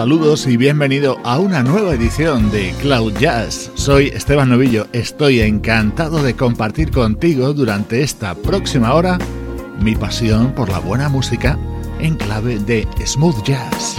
Saludos y bienvenido a una nueva edición de Cloud Jazz. Soy Esteban Novillo, estoy encantado de compartir contigo durante esta próxima hora mi pasión por la buena música en clave de smooth jazz.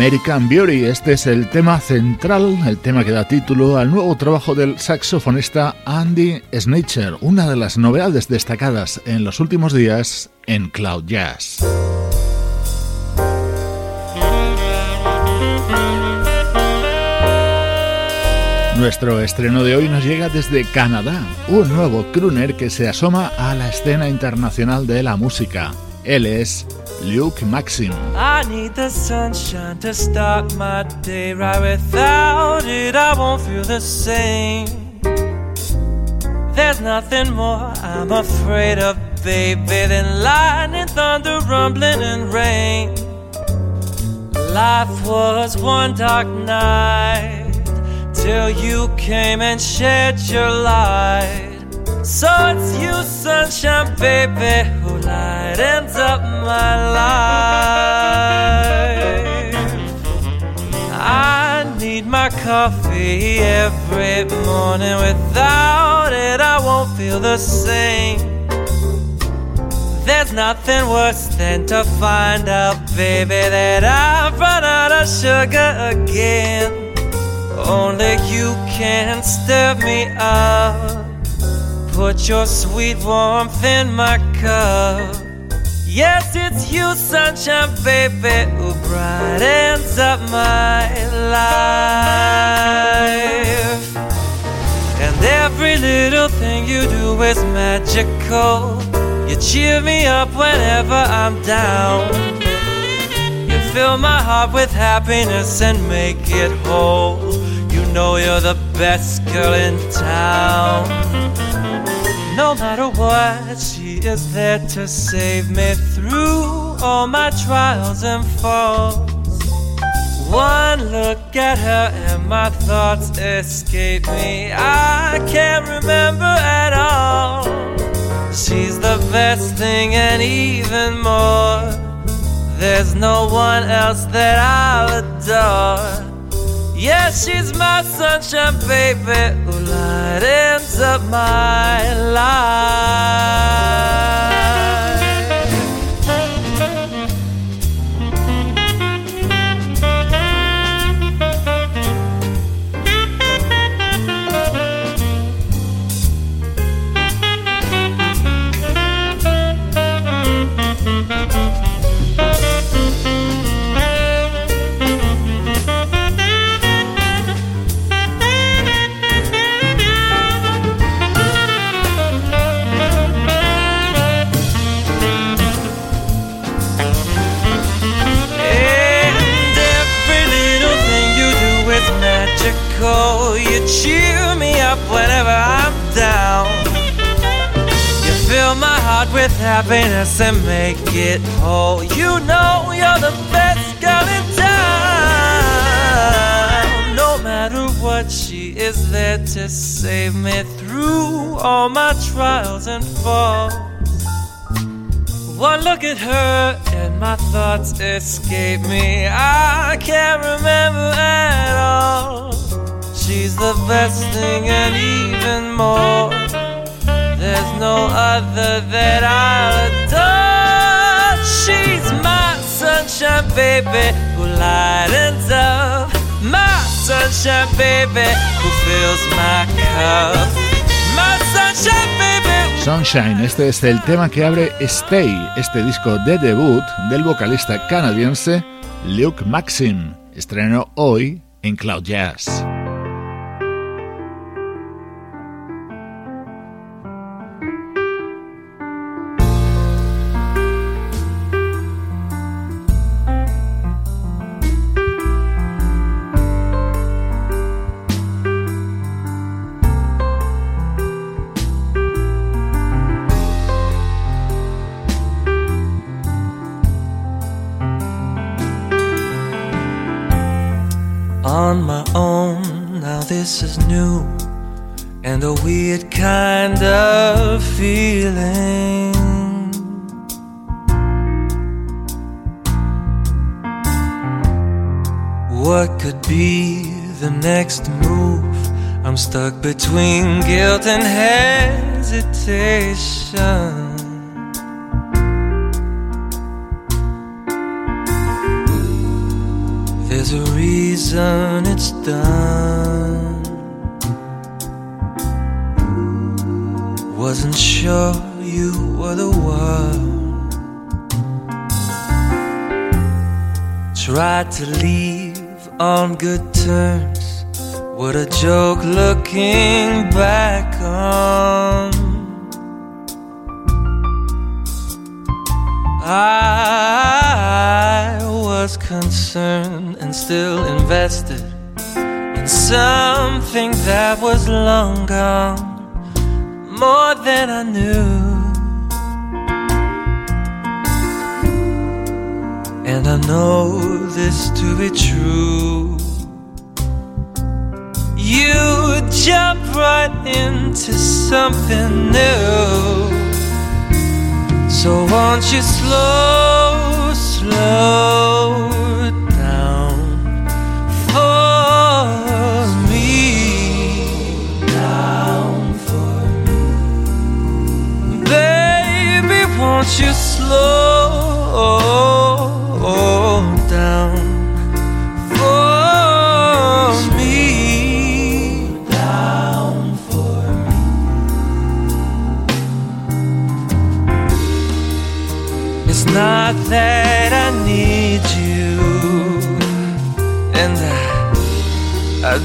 American Beauty. Este es el tema central, el tema que da título al nuevo trabajo del saxofonista Andy Snitcher, una de las novedades destacadas en los últimos días en Cloud Jazz. Nuestro estreno de hoy nos llega desde Canadá, un nuevo crooner que se asoma a la escena internacional de la música. Él es Luke Maxim. I need the sunshine to start my day right. Without it I won't feel the same. There's nothing more I'm afraid of baby than lightning, thunder, rumbling and rain. Life was one dark night till you came and shed your light so it's you, sunshine, baby, who lightens up my life. I need my coffee every morning. Without it, I won't feel the same. There's nothing worse than to find out, baby, that I've run out of sugar again. Only you can stir me up. Put your sweet warmth in my cup. Yes, it's you, sunshine, baby, who brightens up my life. And every little thing you do is magical. You cheer me up whenever I'm down. You fill my heart with happiness and make it whole. You know you're the best girl in town. No matter what, she is there to save me through all my trials and falls. One look at her and my thoughts escape me. I can't remember at all. She's the best thing and even more. There's no one else that I'll adore. Yeah, she's my sunshine, baby, who lightens up my life. Happiness and make it whole. You know you're the best girl in town. No matter what, she is there to save me through all my trials and falls. One look at her and my thoughts escape me. I can't remember at all. She's the best thing and even more. There's no other that I adore. She's my sunshine, baby, who lightens up. My sunshine, baby, who fills my cup. My sunshine, baby. Sunshine, este es el tema que abre Stay, este disco de debut del vocalista canadiense Luke Maxim. Estreno hoy en Cloud Jazz. Next move? I'm stuck between guilt and hesitation. There's a reason it's done. Wasn't sure you were the one. Tried to leave on good terms. What a joke looking back on. I was concerned and still invested in something that was long gone, more than I knew. And I know this to be true. You jump right into something new. So won't you slow, slow down for me? Down for me. Baby, won't you slow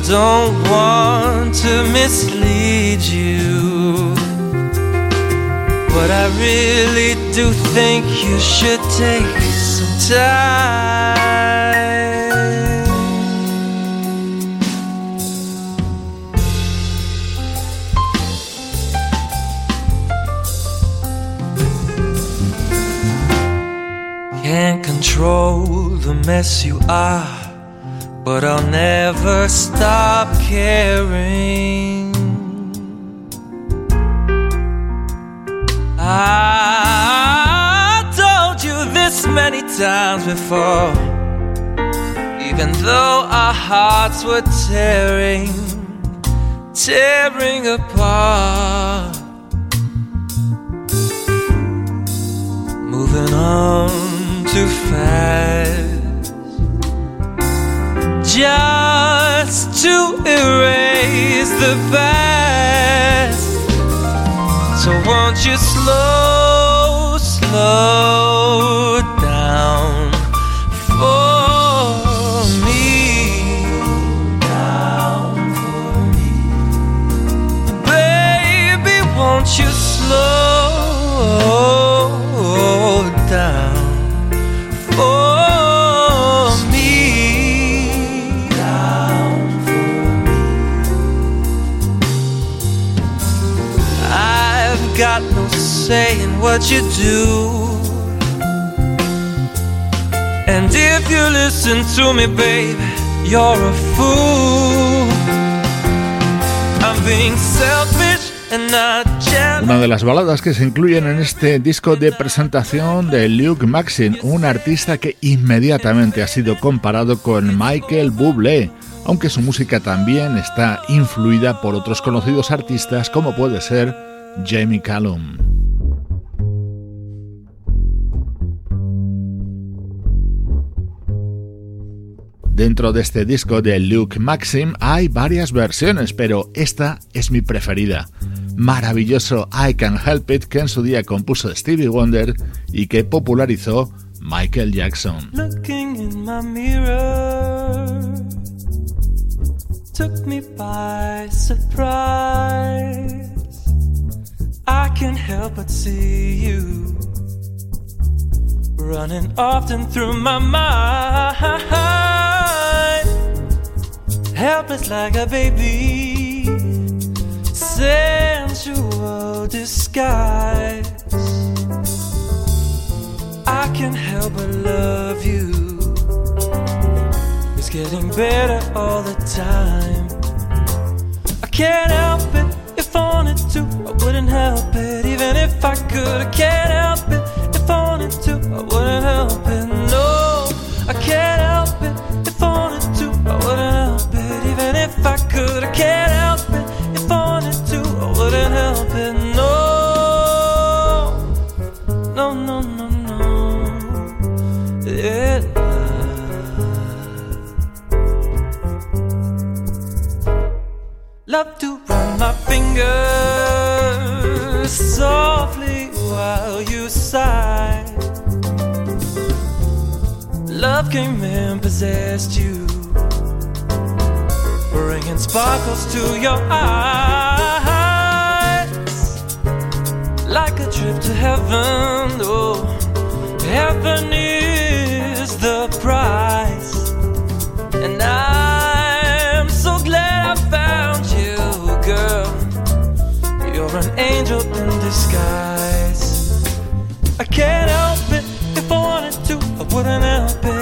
don't want to mislead you. But I really do think you should take some time. Can't control the mess you are, but I'll never stop caring. I told you this many times before, even though our hearts were tearing, tearing apart. Moving on too fast, just to erase the past. So won't you slow, slow Una de las baladas que se incluyen en este disco de presentación de Luke Maxine, un artista que inmediatamente ha sido comparado con Michael Bublé, aunque su música también está influida por otros conocidos artistas como puede ser Jamie Callum. Dentro de este disco de Luke Maxim hay varias versiones, pero esta es mi preferida. Maravilloso I Can Help It que en su día compuso Stevie Wonder y que popularizó Michael Jackson. Looking in my mirror took me by surprise. I can't help but see you running often through my mind. Helpless like a baby, sensual disguise. I can't help but love you. It's getting better all the time. I can't help it if I wanted to. I wouldn't help it even if I could. I can't help it if I wanted to. I wouldn't help it. No, I can't help love to run my fingers softly while you sigh. Love came and possessed you, bringing sparkles to your eyes, like a trip to heaven. Oh, heaven is disguise. I can't help it if I wanted to, I wouldn't help it.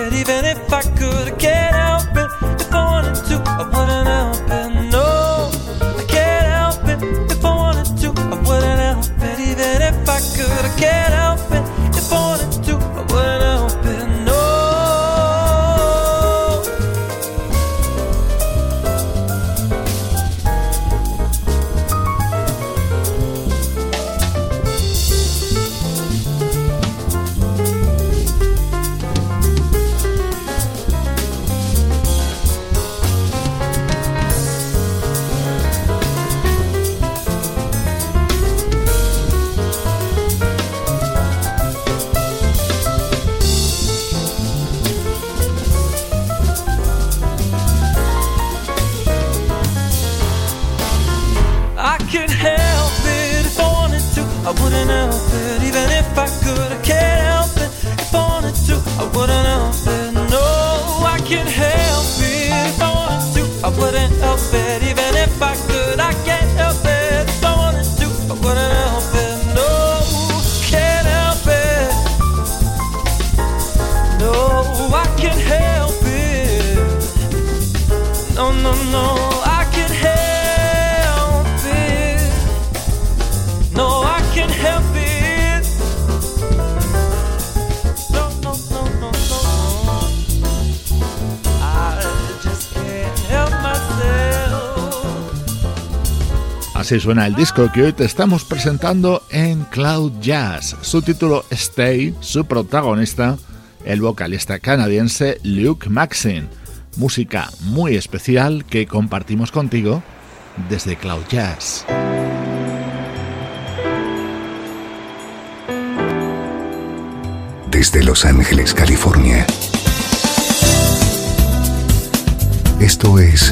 Así suena el disco que hoy te estamos presentando en Cloud Jazz. Su título Stay, su protagonista, el vocalista canadiense Luke Maxine. Música muy especial que compartimos contigo desde Cloud Jazz. Desde Los Ángeles, California. Esto es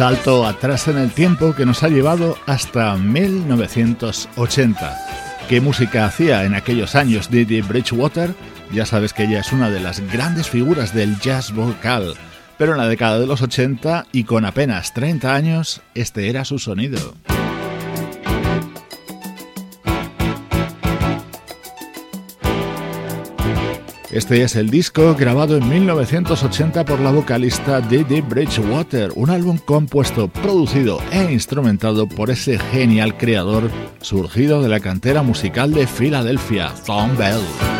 Salto atrás en el tiempo que nos ha llevado hasta 1980. ¿Qué música hacía en aquellos años Didi Bridgewater? Ya sabes que ella es una de las grandes figuras del jazz vocal, pero en la década de los 80 y con apenas 30 años, este era su sonido. Este es el disco grabado en 1980 por la vocalista Didi Bridgewater, un álbum compuesto, producido e instrumentado por ese genial creador surgido de la cantera musical de Filadelfia, Tom Bell.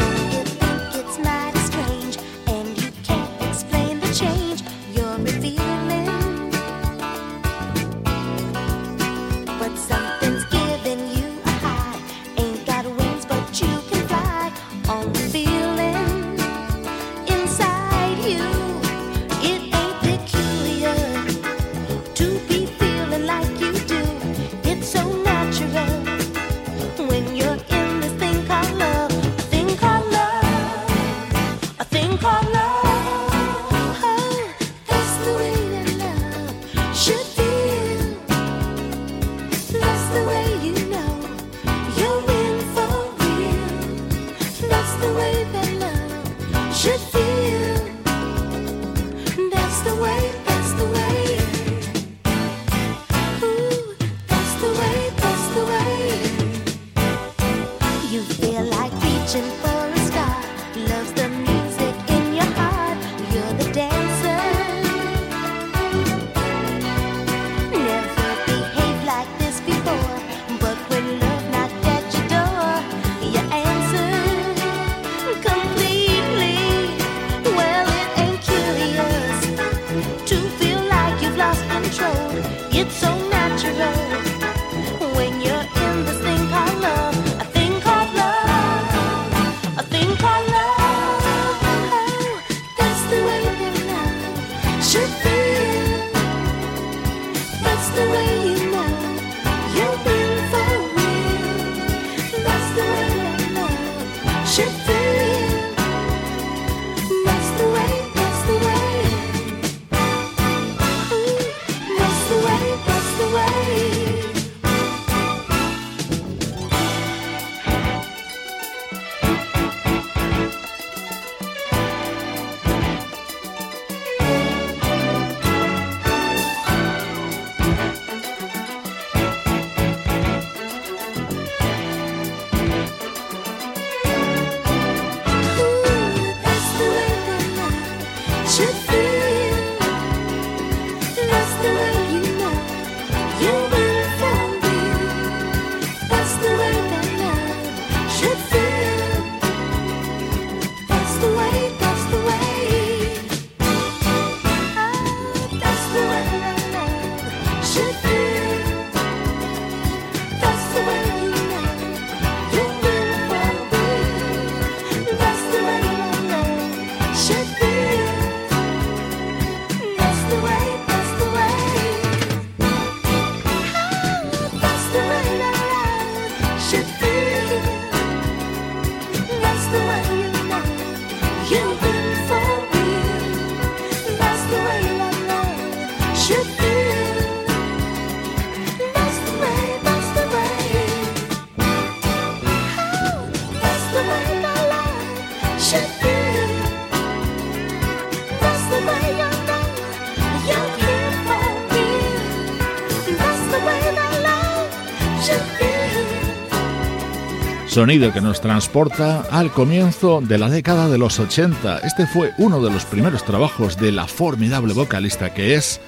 Sonido que nos transporta al comienzo de la década de los 80. Este fue uno de los primeros trabajos de la formidable vocalista que es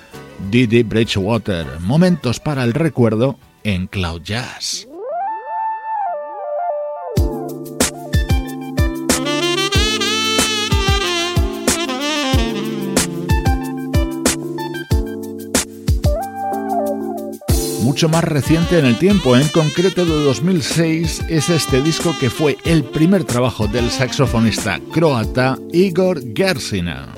Didi Bridgewater. Momentos para el recuerdo en Cloud Jazz. Mucho más reciente en el tiempo, en concreto de 2006 es este disco que fue el primer trabajo del saxofonista croata Igor Gersina.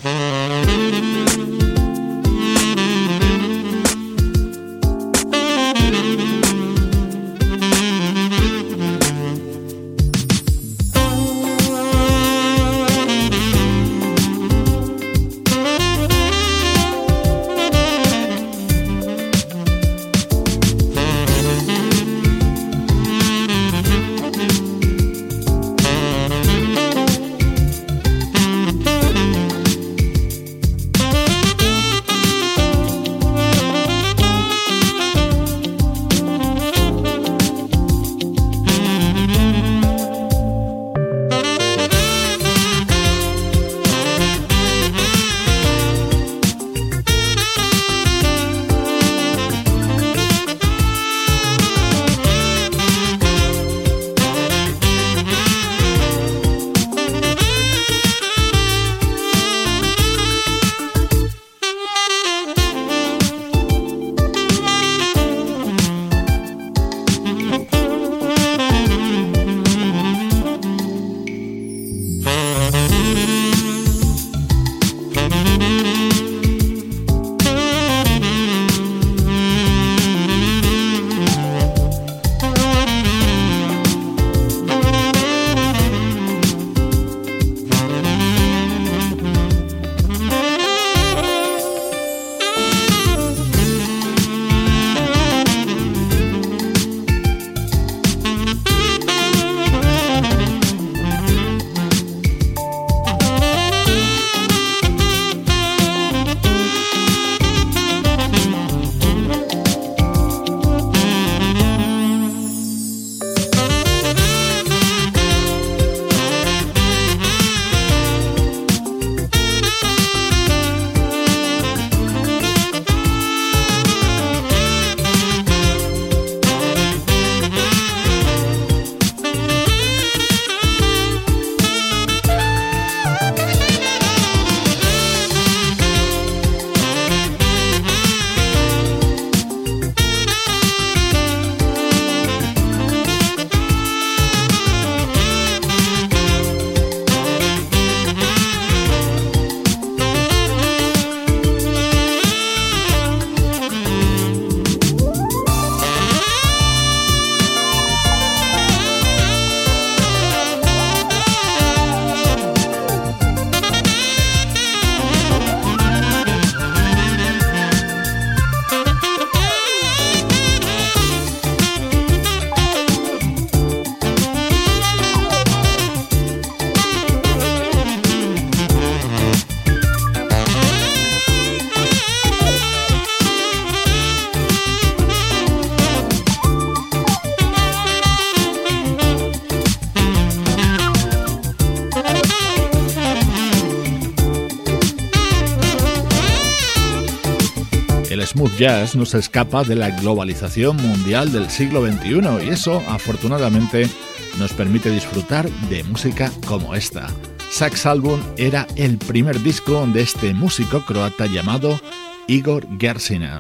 Jazz no se escapa de la globalización mundial del siglo XXI y eso afortunadamente nos permite disfrutar de música como esta. Sax Album era el primer disco de este músico croata llamado Igor Gersina.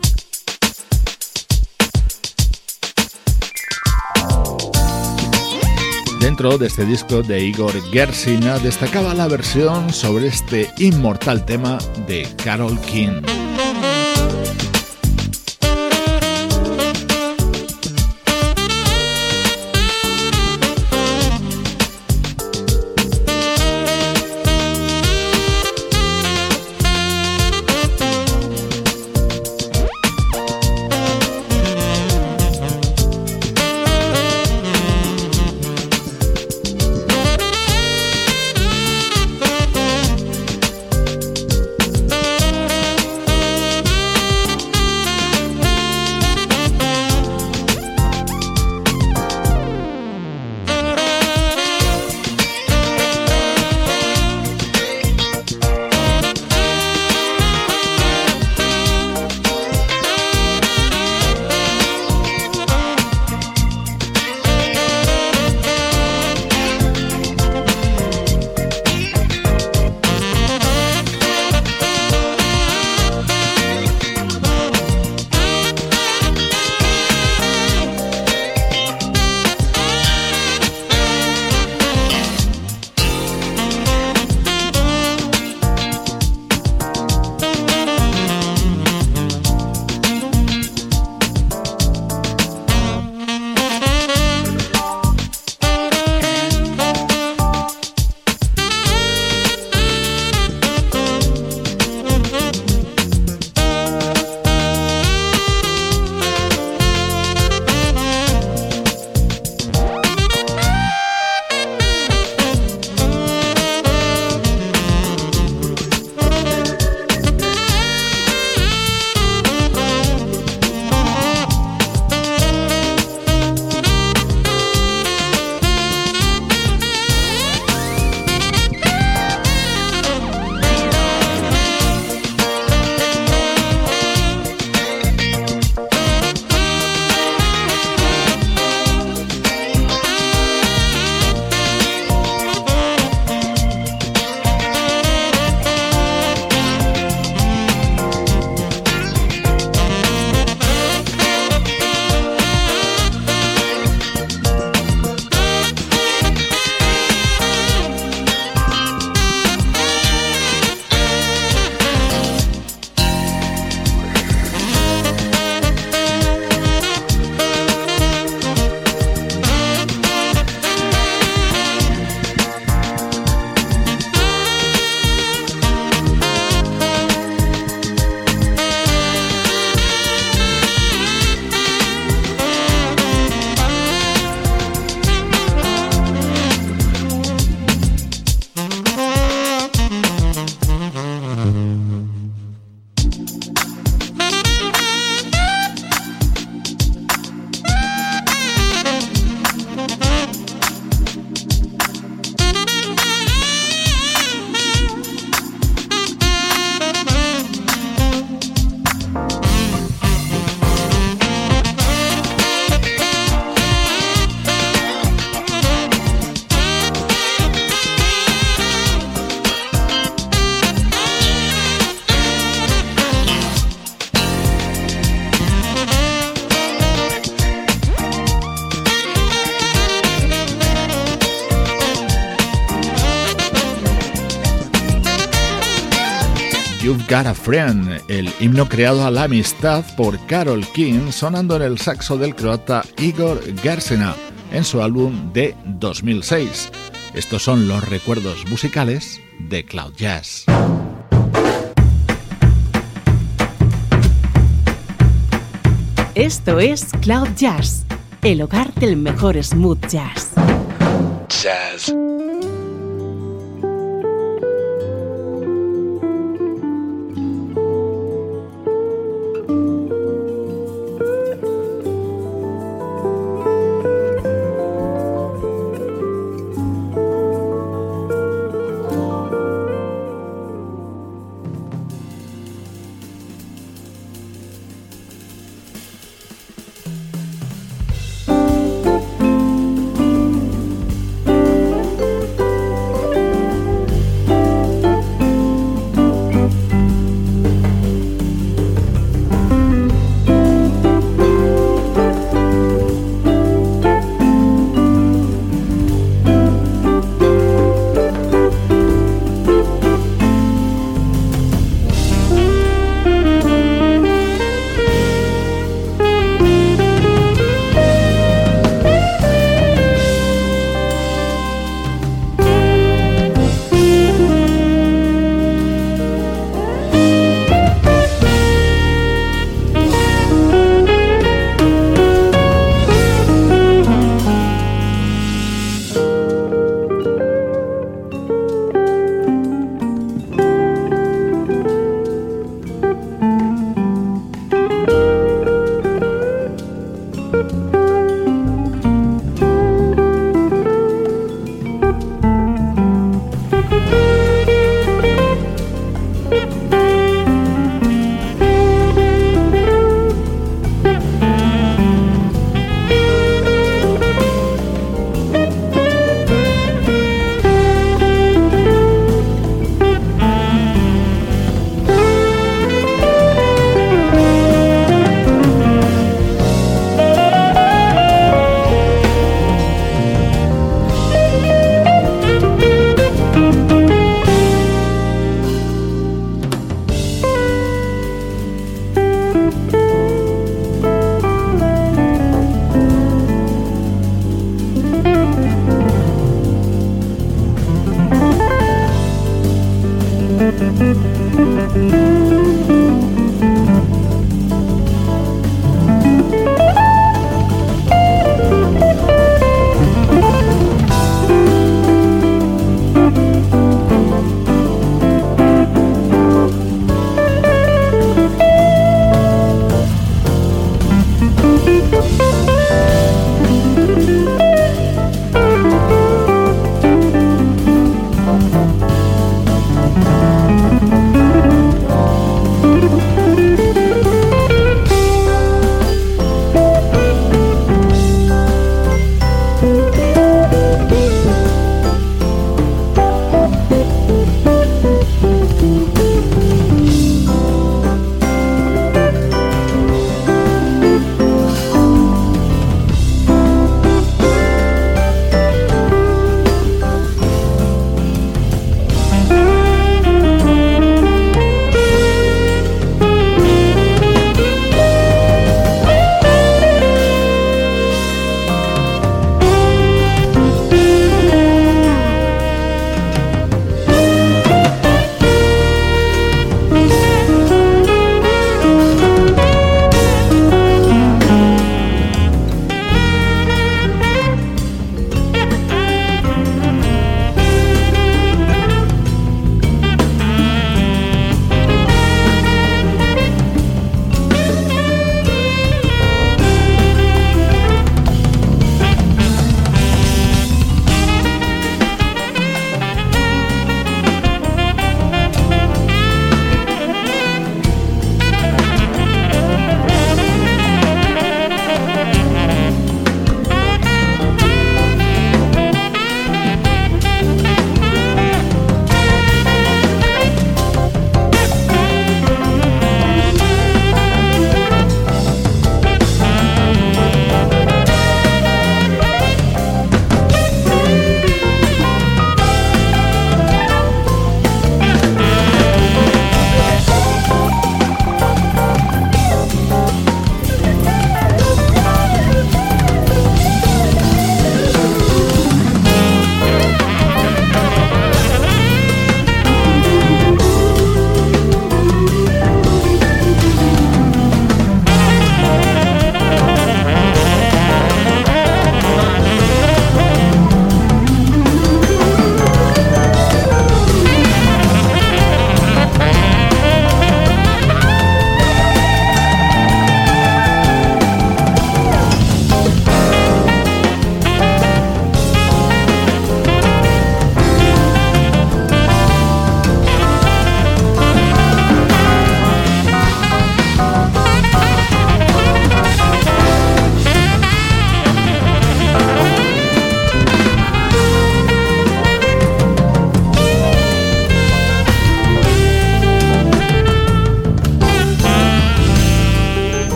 Dentro de este disco de Igor Gersina destacaba la versión sobre este inmortal tema de Carol King. Got a Friend, el himno creado a la amistad por Carol King, sonando en el saxo del croata Igor Gersena en su álbum de 2006. Estos son los recuerdos musicales de Cloud Jazz. Esto es Cloud Jazz, el hogar del mejor smooth jazz. Jazz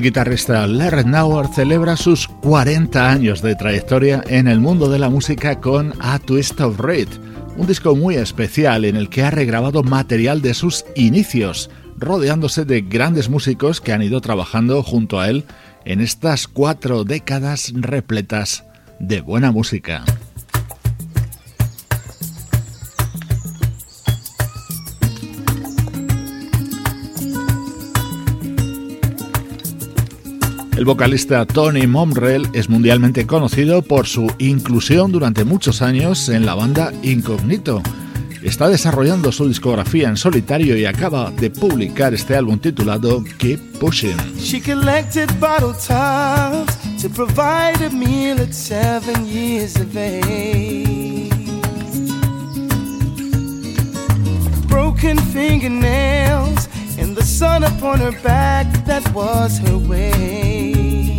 el guitarrista Larry Nauer celebra sus 40 años de trayectoria en el mundo de la música con A Twist of Red, un disco muy especial en el que ha regrabado material de sus inicios, rodeándose de grandes músicos que han ido trabajando junto a él en estas cuatro décadas repletas de buena música. El vocalista Tony Momrell es mundialmente conocido por su inclusión durante muchos años en la banda Incognito. Está desarrollando su discografía en solitario y acaba de publicar este álbum titulado Keep Pushing. She collected bottle tops to provide a meal at seven years of age. Broken fingernails sun upon her back, that was her way.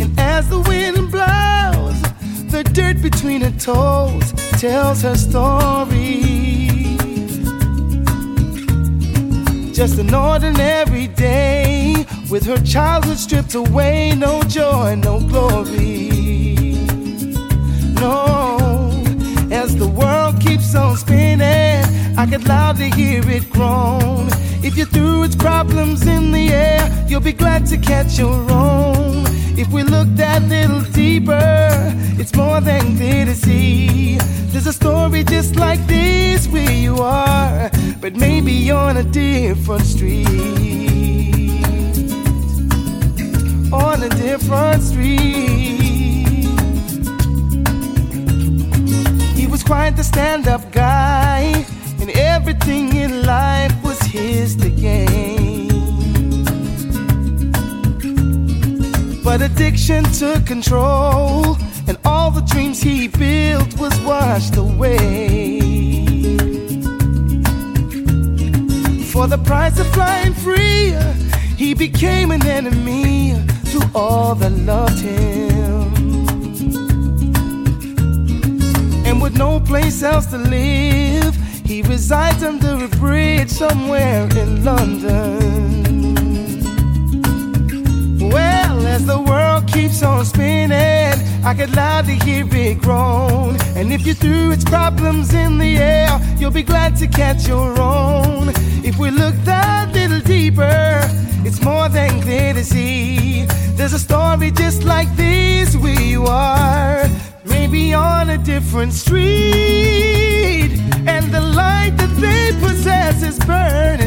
And as the wind blows. The dirt between her toes tells her story. Just an ordinary day with her childhood stripped away. No joy, no glory. No, as the world keeps on spinning, I could loudly hear it groan. If you threw its problems in the air, you'll be glad to catch your own. If we look that little deeper, it's more than clear to see. There's a story just like this where you are, but maybe on a different street. On a different street. He was quite the stand up guy, everything in life was his to gain. But addiction took control, and all the dreams he built was washed away. For the price of flying free, he became an enemy to all that loved him. And with no place else to live, he resides under a bridge somewhere in London. Well, as the world keeps on spinning, I could loudly hear it groan. And if you threw its problems in the air, you'll be glad to catch your own. If we look that little deeper, it's more than clear to see. There's a story just like this you are, maybe on a different street. The light that they possess is burning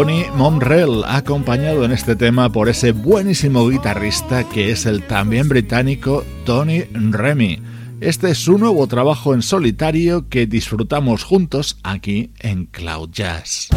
Tony Momrell, acompañado en este tema por ese buenísimo guitarrista que es el también británico Tony Remy. Este es su nuevo trabajo en solitario que disfrutamos juntos aquí en Cloud Jazz.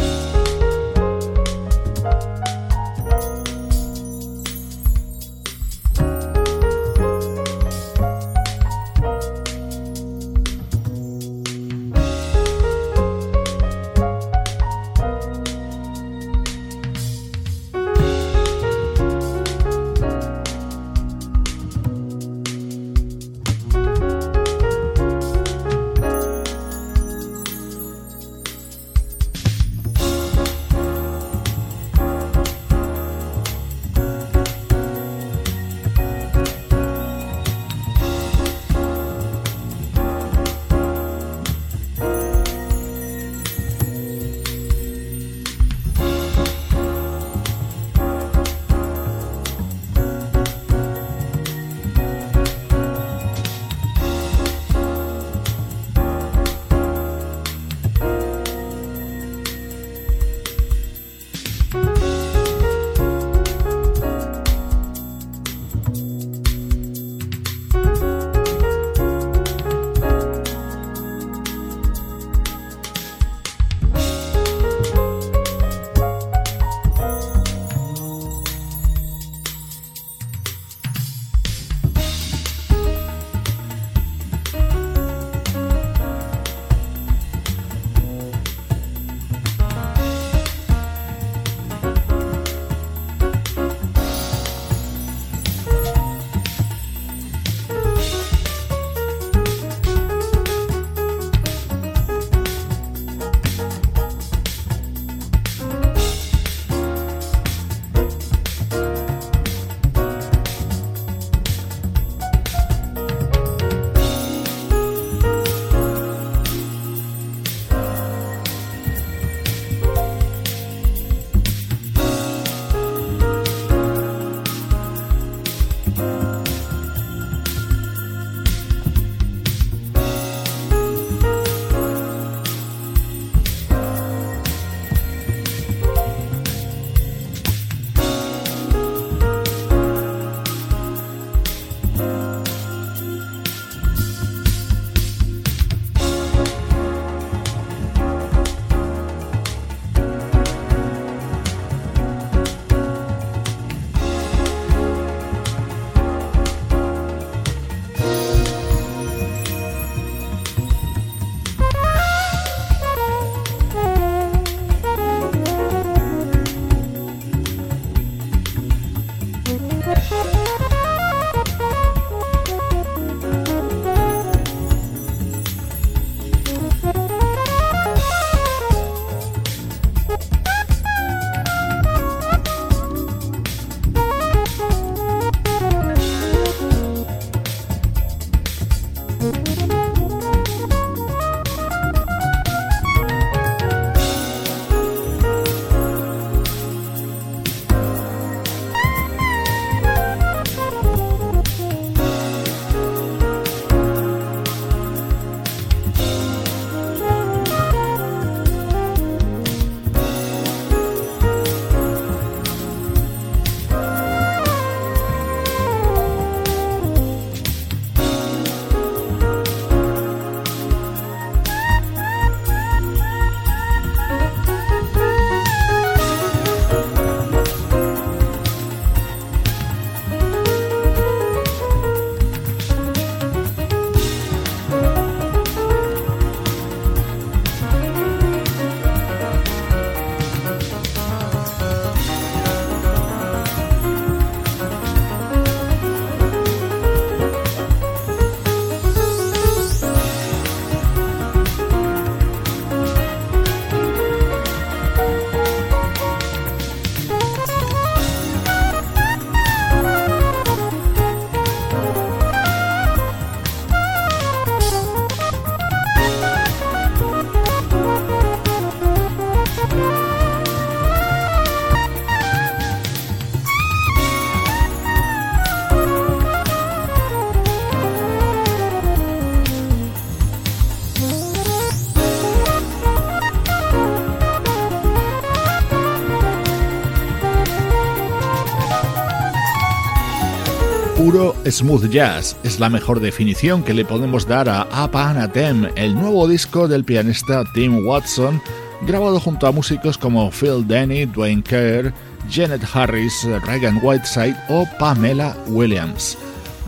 Smooth jazz es la mejor definición que le podemos dar a Apa Anatem, el nuevo disco del pianista Tim Watson, grabado junto a músicos como Phil Denny, Dwayne Kerr, Janet Harris, Reagan Whiteside o Pamela Williams.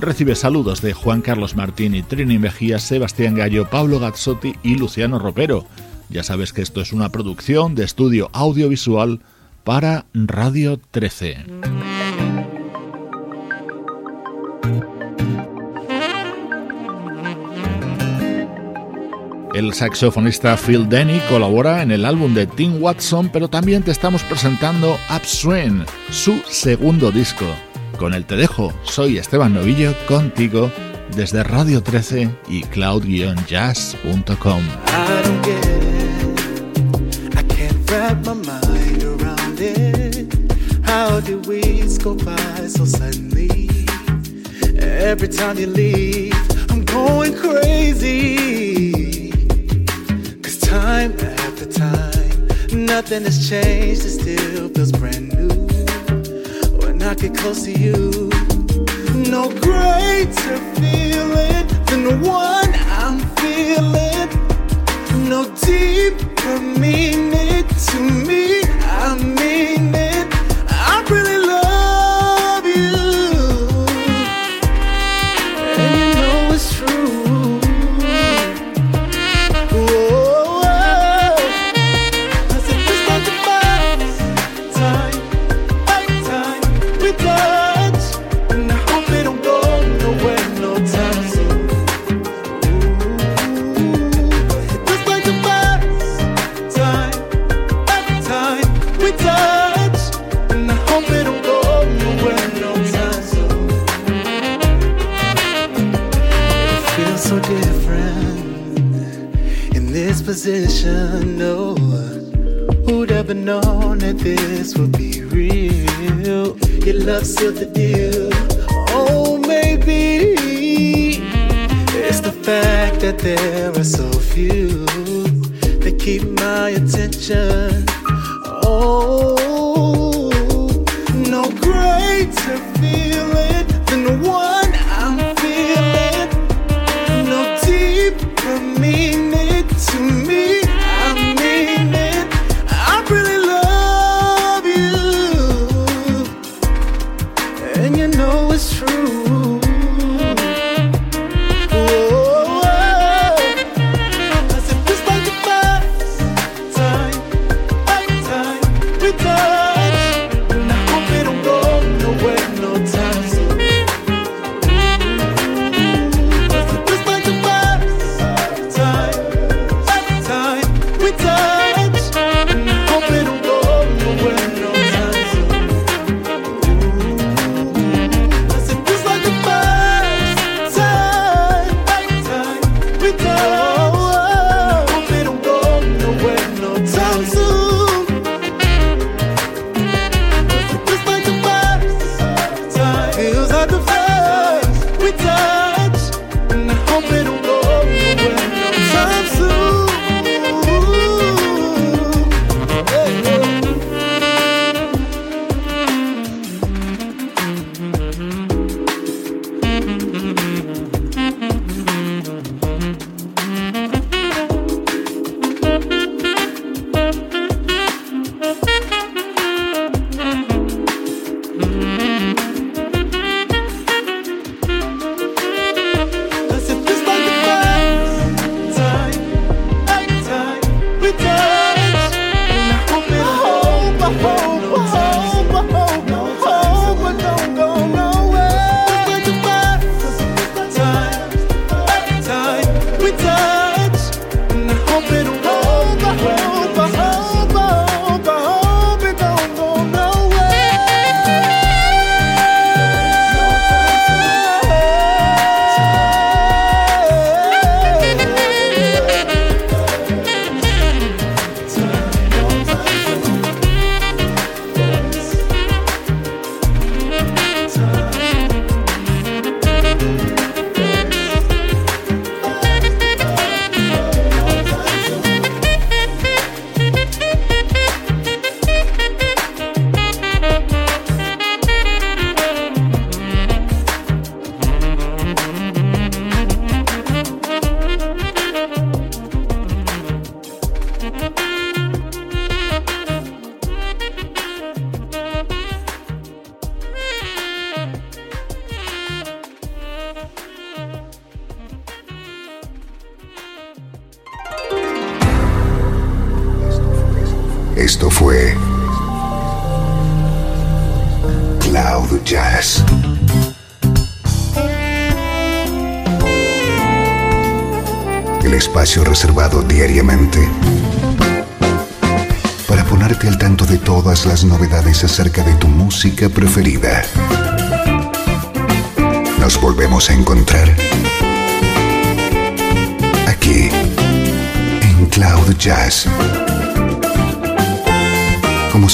Recibe saludos de Juan Carlos Martín y Trini Mejía, Sebastián Gallo, Pablo Gazzotti y Luciano Ropero. Ya sabes que esto es una producción de estudio audiovisual para Radio 13. El saxofonista Phil Denny colabora en el álbum de Tim Watson, pero también te estamos presentando Upswing, su segundo disco. Con el te dejo, soy Esteban Novillo contigo desde Radio 13 y cloud-jazz.com. Every time you leave, I'm going crazy. Time after time, nothing has changed, it still feels brand new. When I get close to you. No greater feeling than the one I'm feeling. No deeper meaning to me. Fact that there are so few that keep my attention. Oh, no greater feeling